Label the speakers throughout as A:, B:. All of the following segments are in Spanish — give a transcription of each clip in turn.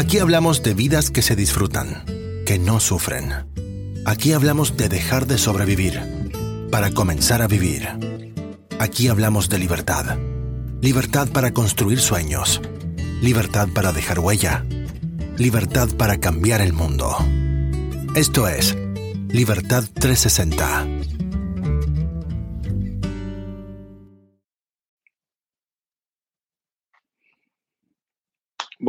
A: Aquí hablamos de vidas que se disfrutan, que no sufren. Aquí hablamos de dejar de sobrevivir para comenzar a vivir. Aquí hablamos de libertad. Libertad para construir sueños. Libertad para dejar huella. Libertad para cambiar el mundo. Esto es Libertad 360.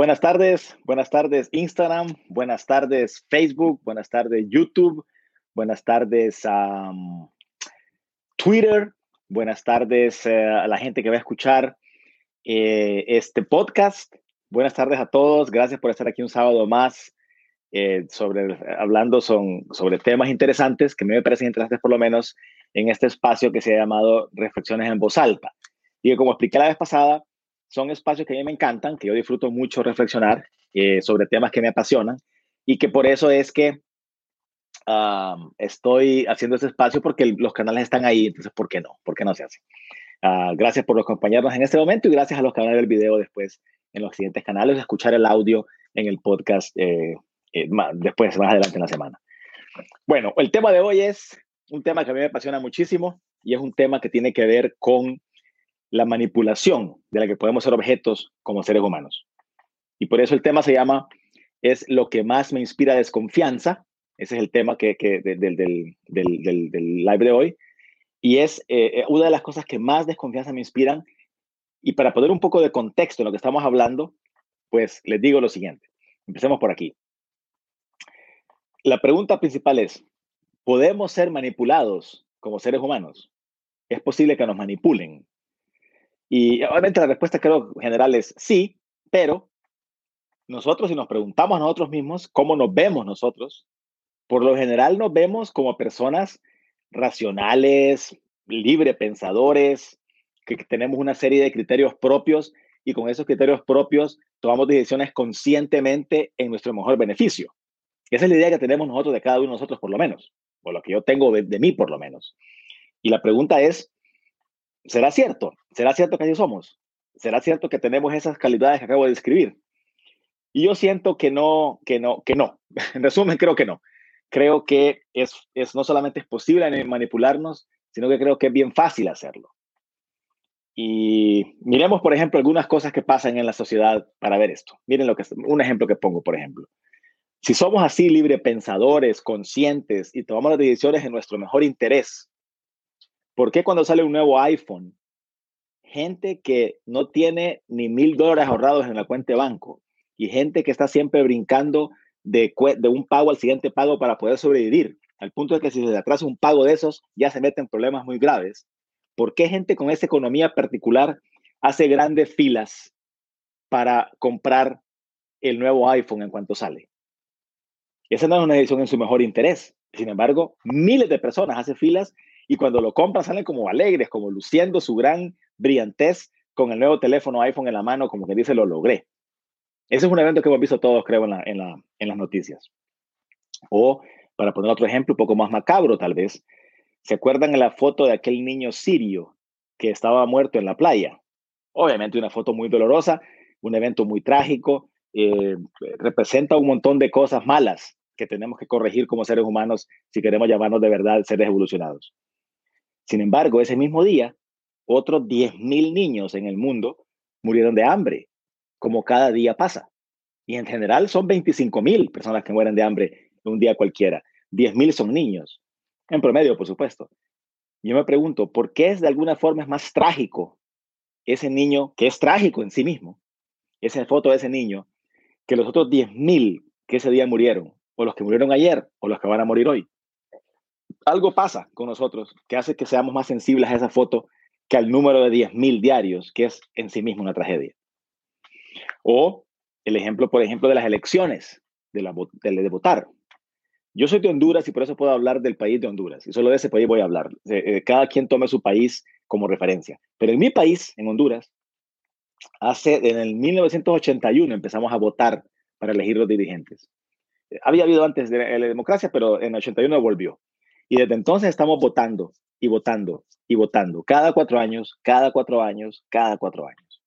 B: Buenas tardes, buenas tardes Instagram, buenas tardes Facebook, buenas tardes YouTube, buenas tardes Twitter, buenas tardes eh, a la gente que va a escuchar eh, este podcast. Buenas tardes a todos, gracias por estar aquí un sábado más eh, sobre, hablando son, sobre temas interesantes que me parecen interesantes por lo menos en este espacio que se ha llamado Reflexiones en voz alta. Y como expliqué la vez pasada, son espacios que a mí me encantan, que yo disfruto mucho reflexionar eh, sobre temas que me apasionan y que por eso es que estoy haciendo este espacio porque los canales están ahí, entonces ¿por qué no? ¿Por qué no se hace? Ah, gracias por acompañarnos en este momento y gracias a los canales del video después en los siguientes canales, escuchar el audio en el podcast eh, eh, después, más adelante en la semana. Bueno, el tema de hoy es un tema que a mí me apasiona muchísimo y es un tema que tiene que ver con la manipulación de la que podemos ser objetos como seres humanos. Y por eso el tema se llama es lo que más me inspira desconfianza. Ese es el tema que, del, live de hoy. Y es eh, eh, una de las cosas que más desconfianza me inspiran. Y para poner un poco de contexto en lo que estamos hablando, pues les digo lo siguiente. Empecemos por aquí la pregunta principal es, ¿podemos ser manipulados como seres humanos? ¿Es posible que nos manipulen? Y obviamente la respuesta creo general es sí, pero nosotros si nos preguntamos a nosotros mismos cómo nos vemos nosotros, por lo general nos vemos como personas racionales, libre pensadores, que tenemos una serie de criterios propios y con esos criterios propios tomamos decisiones conscientemente en nuestro mejor beneficio. Esa es la idea que tenemos nosotros de cada uno de nosotros, por lo menos, o lo que yo tengo de, mí, por lo menos. Y la pregunta es, ¿será cierto? ¿Será cierto que así somos? ¿Será cierto que tenemos esas calidades que acabo de describir? Y yo siento que no, que no, que no. En resumen, creo que no. Creo que es, es no solamente es posible manipularnos, sino que creo que es bien fácil hacerlo. Y miremos, por ejemplo, algunas cosas que pasan en la sociedad para ver esto. Miren lo que un ejemplo que pongo, por ejemplo. Si somos así librepensadores, conscientes y tomamos las decisiones en nuestro mejor interés, ¿por qué cuando sale un nuevo iPhone, gente que no tiene ni mil dólares ahorrados en la cuenta de banco y gente que está siempre brincando de, un pago al siguiente pago para poder sobrevivir, al punto de que si se atrasa un pago de esos ya se meten problemas muy graves? ¿Por qué gente con esa economía particular hace grandes filas para comprar el nuevo iPhone en cuanto sale? Esa no es una decisión en su mejor interés. Sin embargo, miles de personas hacen filas y cuando lo compran salen como alegres, como luciendo su gran brillantez con el nuevo teléfono iPhone en la mano, como que dice, lo logré. Ese es un evento que hemos visto todos, creo, en, las noticias. O, para poner otro ejemplo un poco más macabro, tal vez, ¿se acuerdan de la foto de aquel niño sirio que estaba muerto en la playa? Obviamente una foto muy dolorosa, un evento muy trágico, eh, representa un montón de cosas malas que tenemos que corregir como seres humanos si queremos llamarnos de verdad seres evolucionados. Sin embargo, ese mismo día, otros 10.000 niños en el mundo murieron de hambre, como cada día pasa. Y en general son 25.000 personas que mueren de hambre un día cualquiera. 10.000 son niños, en promedio, por supuesto. Yo me pregunto, ¿por qué es de alguna forma más trágico ese niño, que es trágico en sí mismo, esa foto de ese niño, que los otros 10.000 que ese día murieron? o los que murieron ayer, o los que van a morir hoy. Algo pasa con nosotros que hace que seamos más sensibles a esa foto que al número de 10.000 diarios, que es en sí mismo una tragedia. O el ejemplo, por ejemplo, de las elecciones, de, votar. Yo soy de Honduras y por eso puedo hablar del país de Honduras. Y solo de ese país voy a hablar. Cada quien tome su país como referencia. Pero en mi país, en Honduras, hace, en el 1981 empezamos a votar para elegir los dirigentes había habido antes de la democracia, pero en 81 volvió. Y desde entonces estamos votando y votando y votando, cada cuatro años, cada cuatro años, cada cuatro años.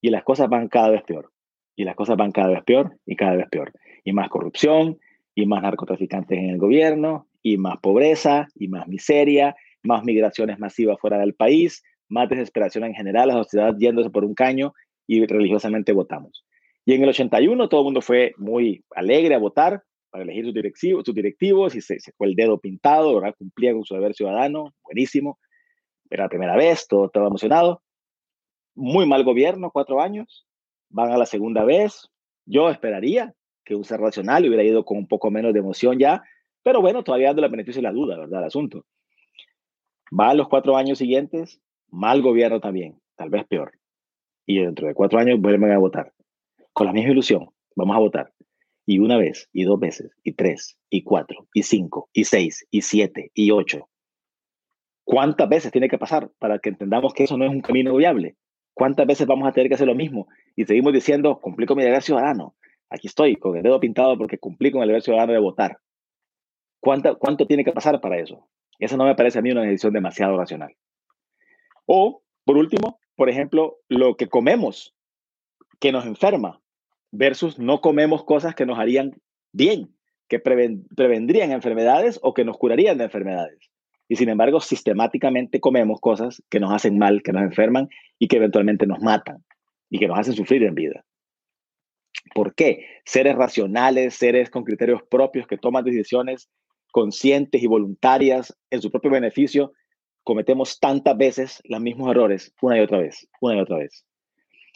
B: Y las cosas van cada vez peor. Y las cosas van cada vez peor y cada vez peor. Y más corrupción, y más narcotraficantes en el gobierno, y más pobreza, y más miseria, más migraciones masivas fuera del país, más desesperación en general, la sociedad yéndose por un caño y religiosamente votamos. Y en el 81 todo el mundo fue muy alegre a votar para elegir sus directivos, sus directivos y se, fue el dedo pintado, ¿verdad? cumplía con su deber ciudadano, buenísimo. Era la primera vez, todo estaba emocionado. Muy mal gobierno, cuatro años. Van a la segunda vez. Yo esperaría que un ser racional hubiera ido con un poco menos de emoción ya, pero bueno, todavía dando el beneficio de la duda, ¿verdad? El asunto. Va a los cuatro años siguientes, mal gobierno también, tal vez peor. Y dentro de cuatro años vuelven a votar. Con la misma ilusión, vamos a votar. Y una vez, y dos veces, y tres, y cuatro, y cinco, y seis, y siete, y ocho. ¿Cuántas veces tiene que pasar para que entendamos que eso no es un camino viable? ¿Cuántas veces vamos a tener que hacer lo mismo? Y seguimos diciendo, cumplí con mi deber ciudadano. Aquí estoy, con el dedo pintado porque cumplí con el deber ciudadano de votar. ¿Cuánto, ¿Cuánto tiene que pasar para eso? Eso no me parece a mí una decisión demasiado racional. O, por último, por ejemplo, lo que comemos que nos enferma versus no comemos cosas que nos harían bien, que prevendrían enfermedades o que nos curarían de enfermedades. Y sin embargo, sistemáticamente comemos cosas que nos hacen mal, que nos enferman y que eventualmente nos matan y que nos hacen sufrir en vida. ¿Por qué? Seres racionales, seres con criterios propios que toman decisiones conscientes y voluntarias en su propio beneficio, cometemos tantas veces los mismos errores una y otra vez, una y otra vez.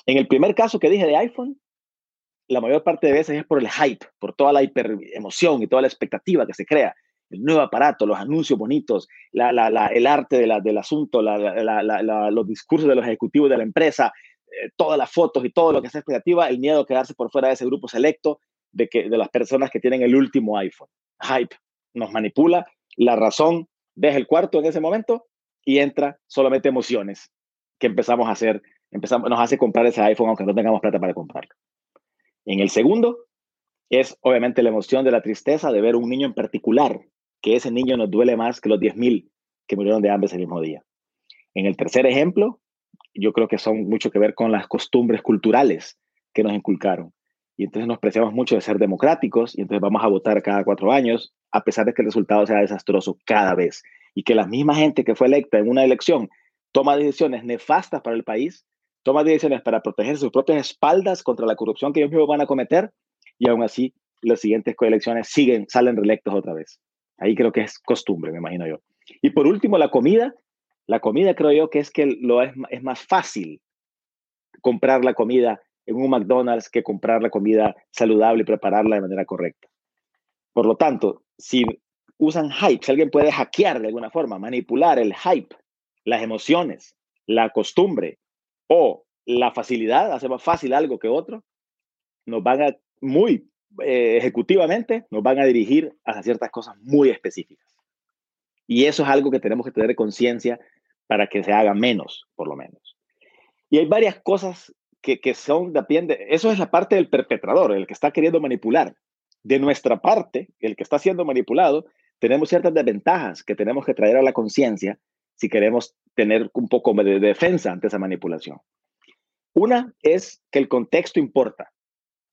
B: En el primer caso que dije de iPhone, la mayor parte de veces es por el hype, por toda la hiperemoción y toda la expectativa que se crea. El nuevo aparato, los anuncios bonitos, el arte del asunto, los discursos de los ejecutivos de la empresa, eh, todas las fotos y todo lo que sea expectativa, el miedo a quedarse por fuera de ese grupo selecto de, que, de las personas que tienen el último iPhone. Hype nos manipula, la razón deja el cuarto en ese momento y entra solamente emociones que empezamos a hacer, empezamos, nos hace comprar ese iPhone aunque no tengamos plata para comprarlo. En el segundo es obviamente la emoción de la tristeza de ver un niño en particular, que ese niño nos duele más que los 10.000 que murieron de hambre ese mismo día. En el tercer ejemplo, yo creo que son mucho que ver con las costumbres culturales que nos inculcaron. Y entonces nos preciamos mucho de ser democráticos y entonces vamos a votar cada cuatro años, a pesar de que el resultado sea desastroso cada vez. Y que la misma gente que fue electa en una elección toma decisiones nefastas para el país, toma decisiones para proteger sus propias espaldas contra la corrupción que ellos mismos van a cometer y aún así las siguientes coelecciones siguen, salen reelectos otra vez. Ahí creo que es costumbre, me imagino yo. Y por último, la comida. La comida creo yo que es que lo es, es más fácil comprar la comida en un McDonald's que comprar la comida saludable y prepararla de manera correcta. Por lo tanto, si usan hype, si alguien puede hackear de alguna forma, manipular el hype, las emociones, la costumbre o la facilidad, hace más fácil algo que otro, nos van a, muy eh, ejecutivamente, nos van a dirigir a ciertas cosas muy específicas. Y eso es algo que tenemos que tener conciencia para que se haga menos, por lo menos. Y hay varias cosas que, que son, depende, eso es la parte del perpetrador, el que está queriendo manipular. De nuestra parte, el que está siendo manipulado, tenemos ciertas desventajas que tenemos que traer a la conciencia si queremos tener un poco de defensa ante esa manipulación. Una es que el contexto importa.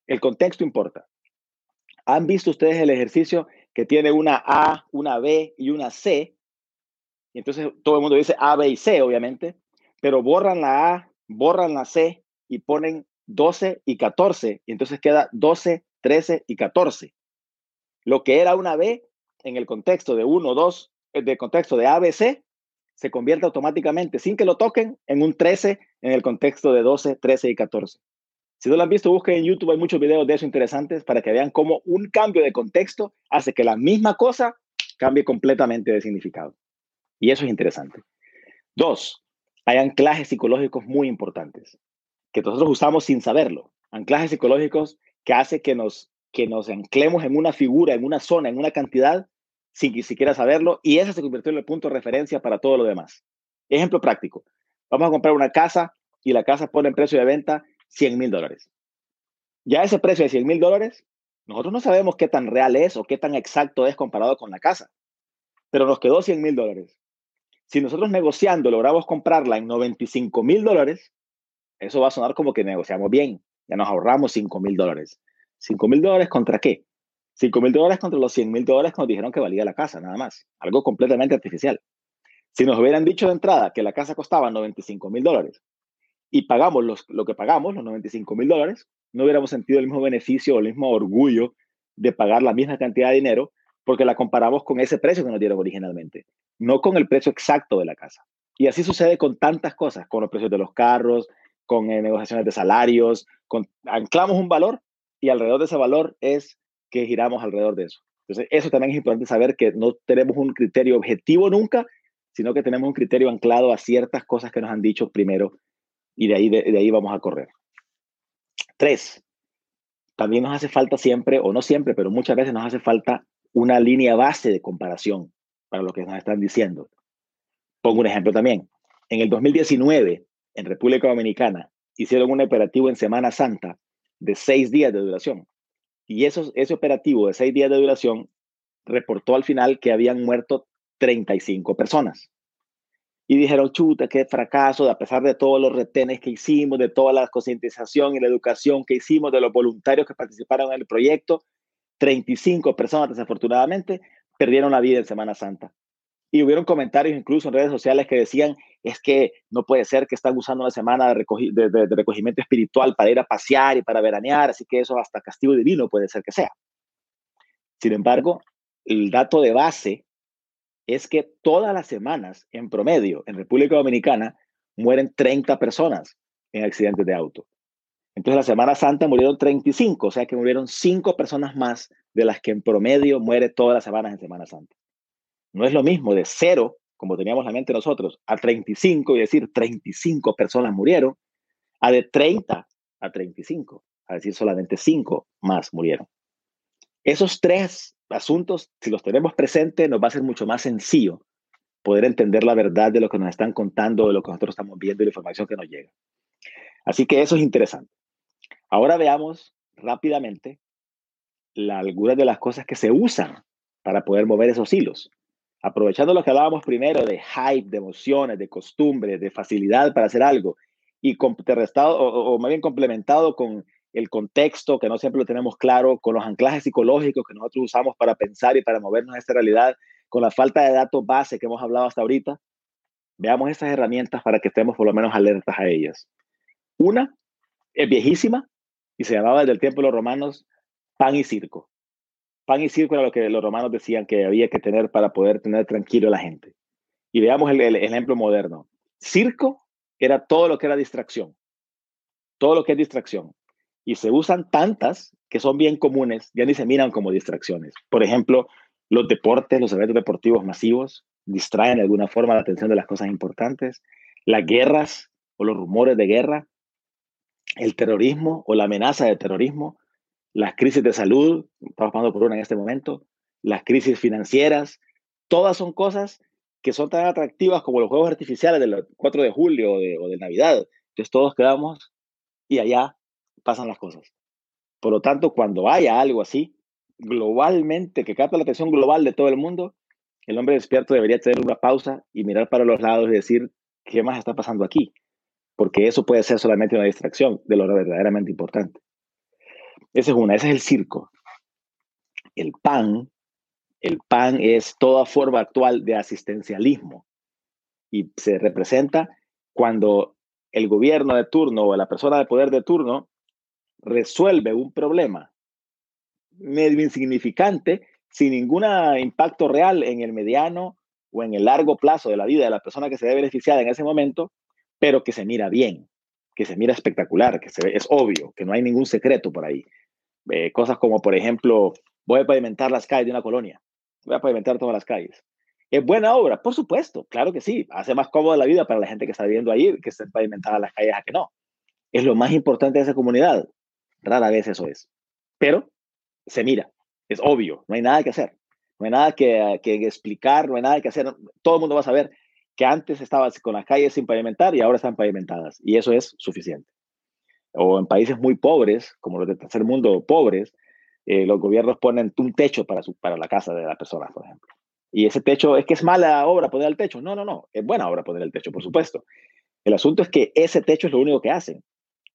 B: El contexto importa. ¿Han visto ustedes el ejercicio que tiene una A, una B y una C? Y entonces todo el mundo dice A, B y C, obviamente, pero borran la A, borran la C y ponen 12 y 14. Y entonces queda 12, 13 y 14. Lo que era una B en el contexto de 1, 2, eh, de contexto de A, B, C, se convierte automáticamente, sin que lo toquen, en un 13 en el contexto de 12, 13 y 14. Si no lo han visto, busquen en YouTube, hay muchos videos de eso interesantes para que vean cómo un cambio de contexto hace que la misma cosa cambie completamente de significado. Y eso es interesante. Dos, hay anclajes psicológicos muy importantes que nosotros usamos sin saberlo. Anclajes psicológicos que hace que nos, que nos anclemos en una figura, en una zona, en una cantidad sin siquiera saberlo, y ese se convirtió en el punto de referencia para todo lo demás. Ejemplo práctico, vamos a comprar una casa y la casa pone en precio de venta 100 mil dólares. Ya ese precio de 100 mil dólares, nosotros no sabemos qué tan real es o qué tan exacto es comparado con la casa, pero nos quedó 100 mil dólares. Si nosotros negociando logramos comprarla en 95 mil dólares, eso va a sonar como que negociamos bien, Ya nos ahorramos 5 mil dólares. ¿5 mil dólares contra qué? 5 mil dólares contra los 100 mil dólares nos dijeron que valía la casa, nada más. Algo completamente artificial. Si nos hubieran dicho de entrada que la casa costaba 95 mil dólares y pagamos los, lo que pagamos, los 95 mil dólares, no hubiéramos sentido el mismo beneficio o el mismo orgullo de pagar la misma cantidad de dinero porque la comparamos con ese precio que nos dieron originalmente, no con el precio exacto de la casa. Y así sucede con tantas cosas, con los precios de los carros, con eh, negociaciones de salarios, con, anclamos un valor y alrededor de ese valor es que giramos alrededor de eso. Entonces, eso también es importante saber que no tenemos un criterio objetivo nunca, sino que tenemos un criterio anclado a ciertas cosas que nos han dicho primero y de ahí, de, ahí vamos a correr. Tres, también nos hace falta siempre, o no siempre, pero muchas veces nos hace falta una línea base de comparación para lo que nos están diciendo. Pongo un ejemplo también. En el 2019, en República Dominicana, hicieron un operativo en Semana Santa de seis días de duración. Y esos, ese operativo de seis días de duración reportó al final que habían muerto 35 personas. Y dijeron, chuta, qué fracaso, a pesar de todos los retenes que hicimos, de toda la concientización y la educación que hicimos, de los voluntarios que participaron en el proyecto, 35 personas desafortunadamente perdieron la vida en Semana Santa. Y hubieron comentarios incluso en redes sociales que decían, es que no puede ser que están usando una semana de, recogimiento espiritual para ir a pasear y para veranear, así que eso hasta castigo divino puede ser que sea. Sin embargo, el dato de base es que todas las semanas, en promedio, en República Dominicana, mueren 30 personas en accidentes de auto. Entonces, la Semana Santa murieron 35, o sea que murieron 5 personas más de las que en promedio muere todas las semanas en Semana Santa. No es lo mismo de cero, como teníamos la mente nosotros, a 35 y decir 35 personas murieron, a de 30 a 35, a decir solamente 5 más murieron. Esos tres asuntos, si los tenemos presentes, nos va a ser mucho más sencillo poder entender la verdad de lo que nos están contando, de lo que nosotros estamos viendo y la información que nos llega. Así que eso es interesante. Ahora veamos rápidamente la, algunas de las cosas que se usan para poder mover esos hilos aprovechando lo que hablábamos primero de hype, de emociones, de costumbres, de facilidad para hacer algo, y contrarrestado o, más bien complementado con el contexto que no siempre lo tenemos claro, con los anclajes psicológicos que nosotros usamos para pensar y para movernos a esta realidad, con la falta de datos base que hemos hablado hasta ahorita, veamos estas herramientas para que estemos por lo menos alertas a ellas. Una es viejísima y se llamaba desde el tiempo de los romanos pan y circo pan y circo era lo que los romanos decían que había que tener para poder tener tranquilo a la gente. Y veamos el, ejemplo moderno. Circo era todo lo que era distracción. Todo lo que es distracción. Y se usan tantas que son bien comunes, ya ni se miran como distracciones. Por ejemplo, los deportes, los eventos deportivos masivos distraen de alguna forma la atención de las cosas importantes. Las guerras o los rumores de guerra. El terrorismo o la amenaza de terrorismo las crisis de salud, estamos pasando por una en este momento, las crisis financieras, todas son cosas que son tan atractivas como los juegos artificiales del 4 de julio o de, Navidad. Entonces todos quedamos y allá pasan las cosas. Por lo tanto, cuando haya algo así, globalmente, que capta la atención global de todo el mundo, el hombre despierto debería tener una pausa y mirar para los lados y decir, ¿qué más está pasando aquí? Porque eso puede ser solamente una distracción de lo verdaderamente importante. Esa es una, ese es el circo. El PAN, el PAN es toda forma actual de asistencialismo y se representa cuando el gobierno de turno o la persona de poder de turno resuelve un problema medio insignificante sin ningún impacto real en el mediano o en el largo plazo de la vida de la persona que se ve beneficiada en ese momento, pero que se mira bien, que se mira espectacular, que se ve, es obvio, que no hay ningún secreto por ahí. Eh, cosas como, por ejemplo, voy a pavimentar las calles de una colonia, voy a pavimentar todas las calles. ¿Es buena obra? Por supuesto, claro que sí. Hace más cómoda la vida para la gente que está viviendo ahí, que estén pavimentadas las calles a que no. Es lo más importante de esa comunidad. Rara vez eso es. Pero se mira, es obvio, no hay nada que hacer. No hay nada que explicar, no hay nada que hacer. Todo el mundo va a saber que antes estaba con las calles sin pavimentar y ahora están pavimentadas. Y eso es suficiente o en países muy pobres, como los del tercer mundo pobres, eh, los gobiernos ponen un techo para, su, para la casa de las personas, por ejemplo. Y ese techo, ¿es que es mala obra poner el techo? No, no, no, es buena obra poner el techo, por supuesto. El asunto es que ese techo es lo único que hacen.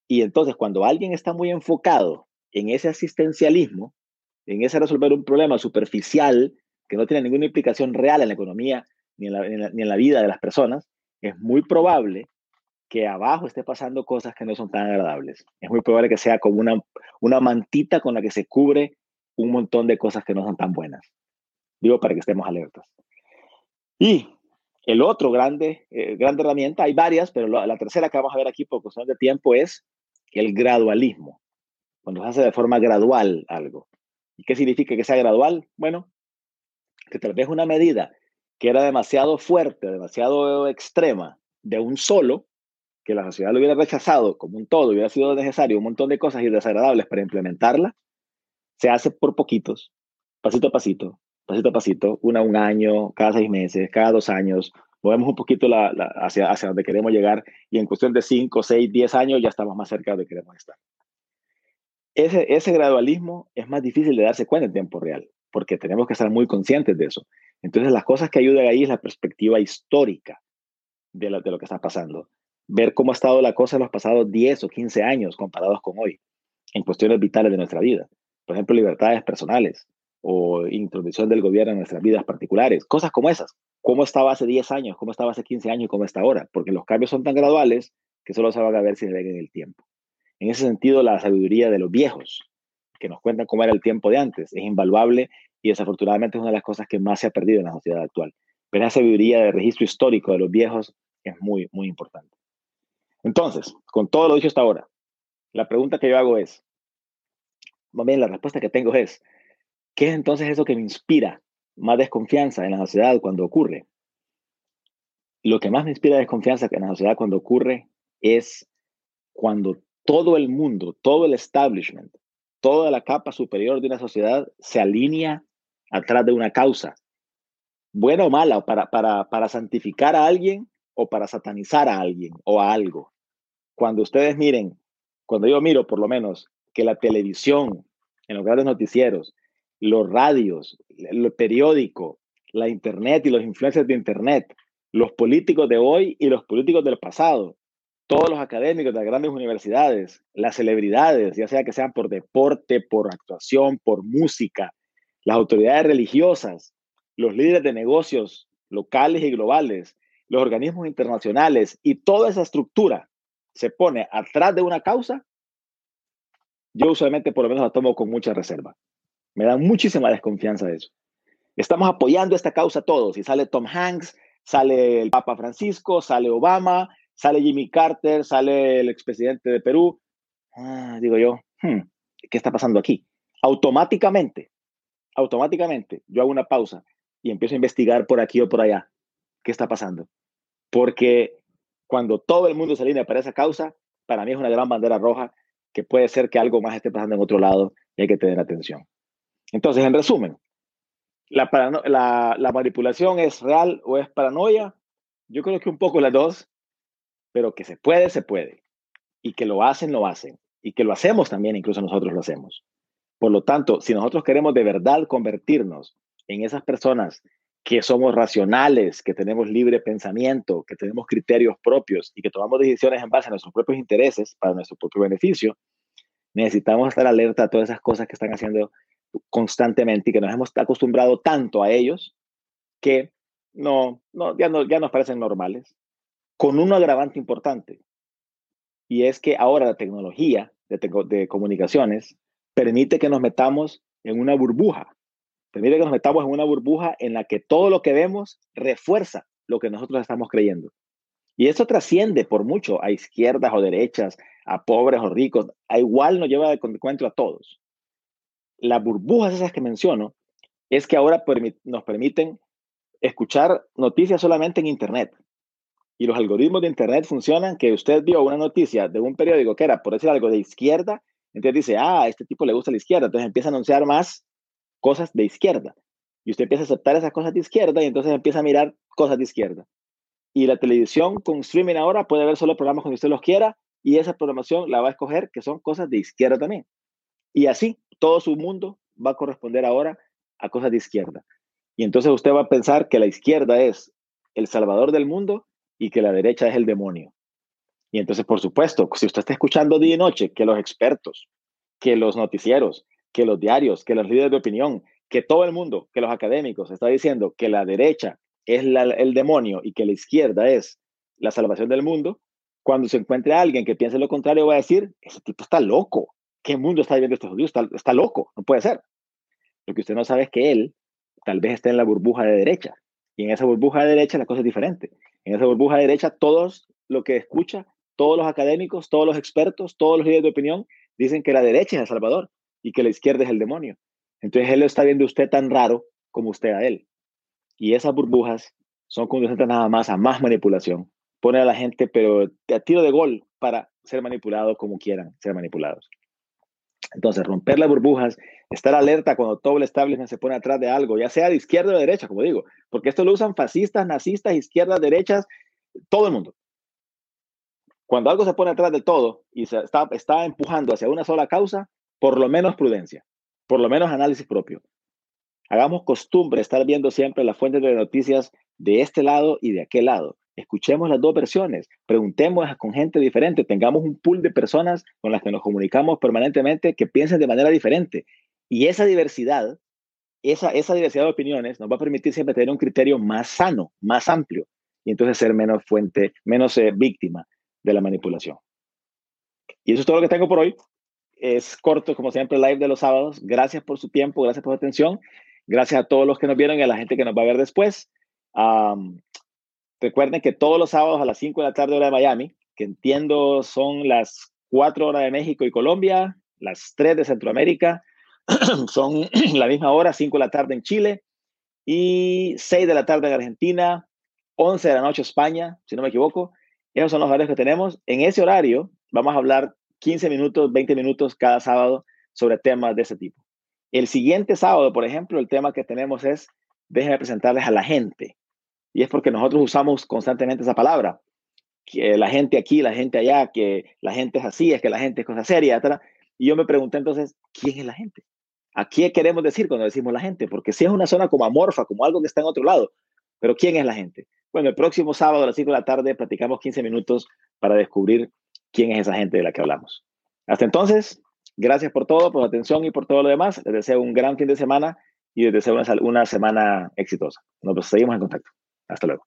B: Y entonces cuando alguien está muy enfocado en ese asistencialismo, en ese resolver un problema superficial que no tiene ninguna implicación real en la economía ni en la, la vida de las personas, es muy probable que abajo esté pasando cosas que no son tan agradables. Es muy probable que sea como una, una mantita con la que se cubre un montón de cosas que no son tan buenas. Digo, para que estemos alertas. Y el otro grande, eh, herramienta, hay varias, pero la, tercera que vamos a ver aquí por cuestión de tiempo es el gradualismo. Cuando se hace de forma gradual algo. ¿Y qué significa que sea gradual? Bueno, que tal vez una medida que era demasiado fuerte, demasiado extrema de un solo, que la sociedad lo hubiera rechazado como un todo, hubiera sido necesario un montón de cosas y desagradables para implementarla, se hace por poquitos, pasito a pasito, pasito a pasito, una a un año, cada seis meses, cada dos años, movemos un poquito la, hacia, hacia donde queremos llegar y en cuestión de cinco, seis, diez años ya estamos más cerca de donde queremos estar. Ese, ese gradualismo es más difícil de darse cuenta en tiempo real, porque tenemos que estar muy conscientes de eso. Entonces, las cosas que ayudan ahí es la perspectiva histórica de, lo que está pasando ver cómo ha estado la cosa en los pasados 10 o 15 años comparados con hoy, en cuestiones vitales de nuestra vida. Por ejemplo, libertades personales o introducción del gobierno en nuestras vidas particulares, cosas como esas. ¿Cómo estaba hace 10 años? ¿Cómo estaba hace 15 años? ¿Y cómo está ahora? Porque los cambios son tan graduales que solo se van a ver si se ven en el tiempo. En ese sentido, la sabiduría de los viejos, que nos cuentan cómo era el tiempo de antes, es invaluable y desafortunadamente es una de las cosas que más se ha perdido en la sociedad actual. Pero esa sabiduría de registro histórico de los viejos es muy, muy importante. Entonces, con todo lo dicho hasta ahora, la pregunta que yo hago es, más bien la respuesta que tengo es, ¿qué es entonces eso que me inspira más desconfianza en la sociedad cuando ocurre? Lo que más me inspira desconfianza en la sociedad cuando ocurre es cuando todo el mundo, todo el establishment, toda la capa superior de una sociedad se alinea atrás de una causa, buena o mala, para, para, para santificar a alguien o para satanizar a alguien o a algo. Cuando ustedes miren, cuando yo miro por lo menos que la televisión, en los grandes noticieros, los radios, el periódico, la internet y los influencers de internet, los políticos de hoy y los políticos del pasado, todos los académicos de las grandes universidades, las celebridades, ya sea que sean por deporte, por actuación, por música, las autoridades religiosas, los líderes de negocios locales y globales, los organismos internacionales y toda esa estructura se pone atrás de una causa, yo usualmente por lo menos la tomo con mucha reserva. Me da muchísima desconfianza de eso. Estamos apoyando esta causa todos. Y sale Tom Hanks, sale el Papa Francisco, sale Obama, sale Jimmy Carter, sale el expresidente de Perú. Ah, digo yo, hmm, ¿qué está pasando aquí? Automáticamente, automáticamente, yo hago una pausa y empiezo a investigar por aquí o por allá. ¿Qué está pasando? porque cuando todo el mundo se alinea para esa causa, para mí es una gran bandera roja que puede ser que algo más esté pasando en otro lado y hay que tener atención. Entonces, en resumen, ¿la, la, manipulación es real o es paranoia? Yo creo que un poco las dos, pero que se puede, se puede. Y que lo hacen, lo hacen. Y que lo hacemos también, incluso nosotros lo hacemos. Por lo tanto, si nosotros queremos de verdad convertirnos en esas personas que somos racionales, que tenemos libre pensamiento, que tenemos criterios propios y que tomamos decisiones en base a nuestros propios intereses para nuestro propio beneficio, necesitamos estar alerta a todas esas cosas que están haciendo constantemente y que nos hemos acostumbrado tanto a ellos que no, no, ya, no, ya nos parecen normales, con un agravante importante, y es que ahora la tecnología de, comunicaciones permite que nos metamos en una burbuja Permite que nos metamos en una burbuja en la que todo lo que vemos refuerza lo que nosotros estamos creyendo. Y eso trasciende por mucho a izquierdas o derechas, a pobres o ricos, a igual nos lleva de encuentro a todos. Las burbujas esas que menciono es que ahora nos permiten escuchar noticias solamente en Internet. Y los algoritmos de Internet funcionan que usted vio una noticia de un periódico que era, por decir algo, de izquierda, entonces dice, ah, a este tipo le gusta la izquierda, entonces empieza a anunciar más cosas de izquierda. Y usted empieza a aceptar esas cosas de izquierda y entonces empieza a mirar cosas de izquierda. Y la televisión con streaming ahora puede ver solo programas cuando usted los quiera y esa programación la va a escoger que son cosas de izquierda también. Y así todo su mundo va a corresponder ahora a cosas de izquierda. Y entonces usted va a pensar que la izquierda es el salvador del mundo y que la derecha es el demonio. Y entonces, por supuesto, si usted está escuchando día y noche que los expertos, que los noticieros, que los diarios, que los líderes de opinión, que todo el mundo, que los académicos está diciendo que la derecha es el demonio y que la izquierda es la salvación del mundo, cuando se encuentre alguien que piense lo contrario, va a decir, ese tipo está loco. ¿Qué mundo está viviendo este judío? Está, está loco, no puede ser. Lo que usted no sabe es que él tal vez esté en la burbuja de derecha. Y en esa burbuja de derecha la cosa es diferente. En esa burbuja de derecha, todos lo que escucha, todos los académicos, todos los expertos, todos los líderes de opinión dicen que la derecha es el Salvador y que la izquierda es el demonio. Entonces él lo está viendo usted tan raro como usted a él. Y esas burbujas son conducentes nada más a más manipulación. Pone a la gente, pero a tiro de gol para ser manipulados como quieran ser manipulados. Entonces, romper las burbujas, estar alerta cuando todo el establishment se pone atrás de algo, ya sea de izquierda o de derecha, como digo, porque esto lo usan fascistas, nazistas, izquierdas, derechas, todo el mundo. Cuando algo se pone atrás de todo y se está, está empujando hacia una sola causa, por lo menos prudencia, por lo menos análisis propio. Hagamos costumbre estar viendo siempre las fuentes de noticias de este lado y de aquel lado. Escuchemos las dos versiones, preguntemos con gente diferente, tengamos un pool de personas con las que nos comunicamos permanentemente que piensen de manera diferente. Y esa diversidad, esa, esa diversidad de opiniones nos va a permitir siempre tener un criterio más sano, más amplio, y entonces ser menos fuente, menos eh, víctima de la manipulación. Y eso es todo lo que tengo por hoy. Es corto, como siempre, el live de los sábados. Gracias por su tiempo, gracias por su atención. Gracias a todos los que nos vieron y a la gente que nos va a ver después. Recuerden que todos los sábados a las 5 de la tarde hora de Miami, que entiendo son las 4 horas de México y Colombia, las 3 de Centroamérica, son la misma hora, 5 de la tarde en Chile y 6 de la tarde en Argentina, 11 de la noche España, si no me equivoco. Esos son los horarios que tenemos. En ese horario vamos a hablar 15 minutos, 20 minutos cada sábado sobre temas de ese tipo. El siguiente sábado, por ejemplo, el tema que tenemos es, déjenme presentarles a la gente. Y es porque nosotros usamos constantemente esa palabra, que la gente aquí, la gente allá, que la gente es así, es que la gente es cosa seria, etc. Y yo me pregunté entonces, ¿quién es la gente? ¿A qué queremos decir cuando decimos la gente? Porque si es una zona como amorfa, como algo que está en otro lado, pero ¿quién es la gente? Bueno, el próximo sábado a las 5 de la tarde platicamos 15 minutos para descubrir quién es esa gente de la que hablamos. Hasta entonces, gracias por todo, por la atención y por todo lo demás. Les deseo un gran fin de semana y les deseo una, semana exitosa. Nos seguimos en contacto. Hasta luego.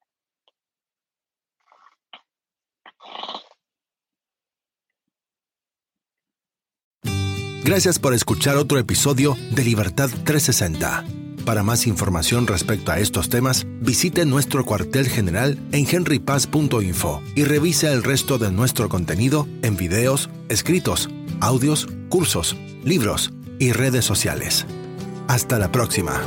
A: Gracias por escuchar otro episodio de Libertad 360. Para más información respecto a estos temas, visite nuestro cuartel general en henrypaz.info y revise el resto de nuestro contenido en videos, escritos, audios, cursos, libros y redes sociales. Hasta la próxima.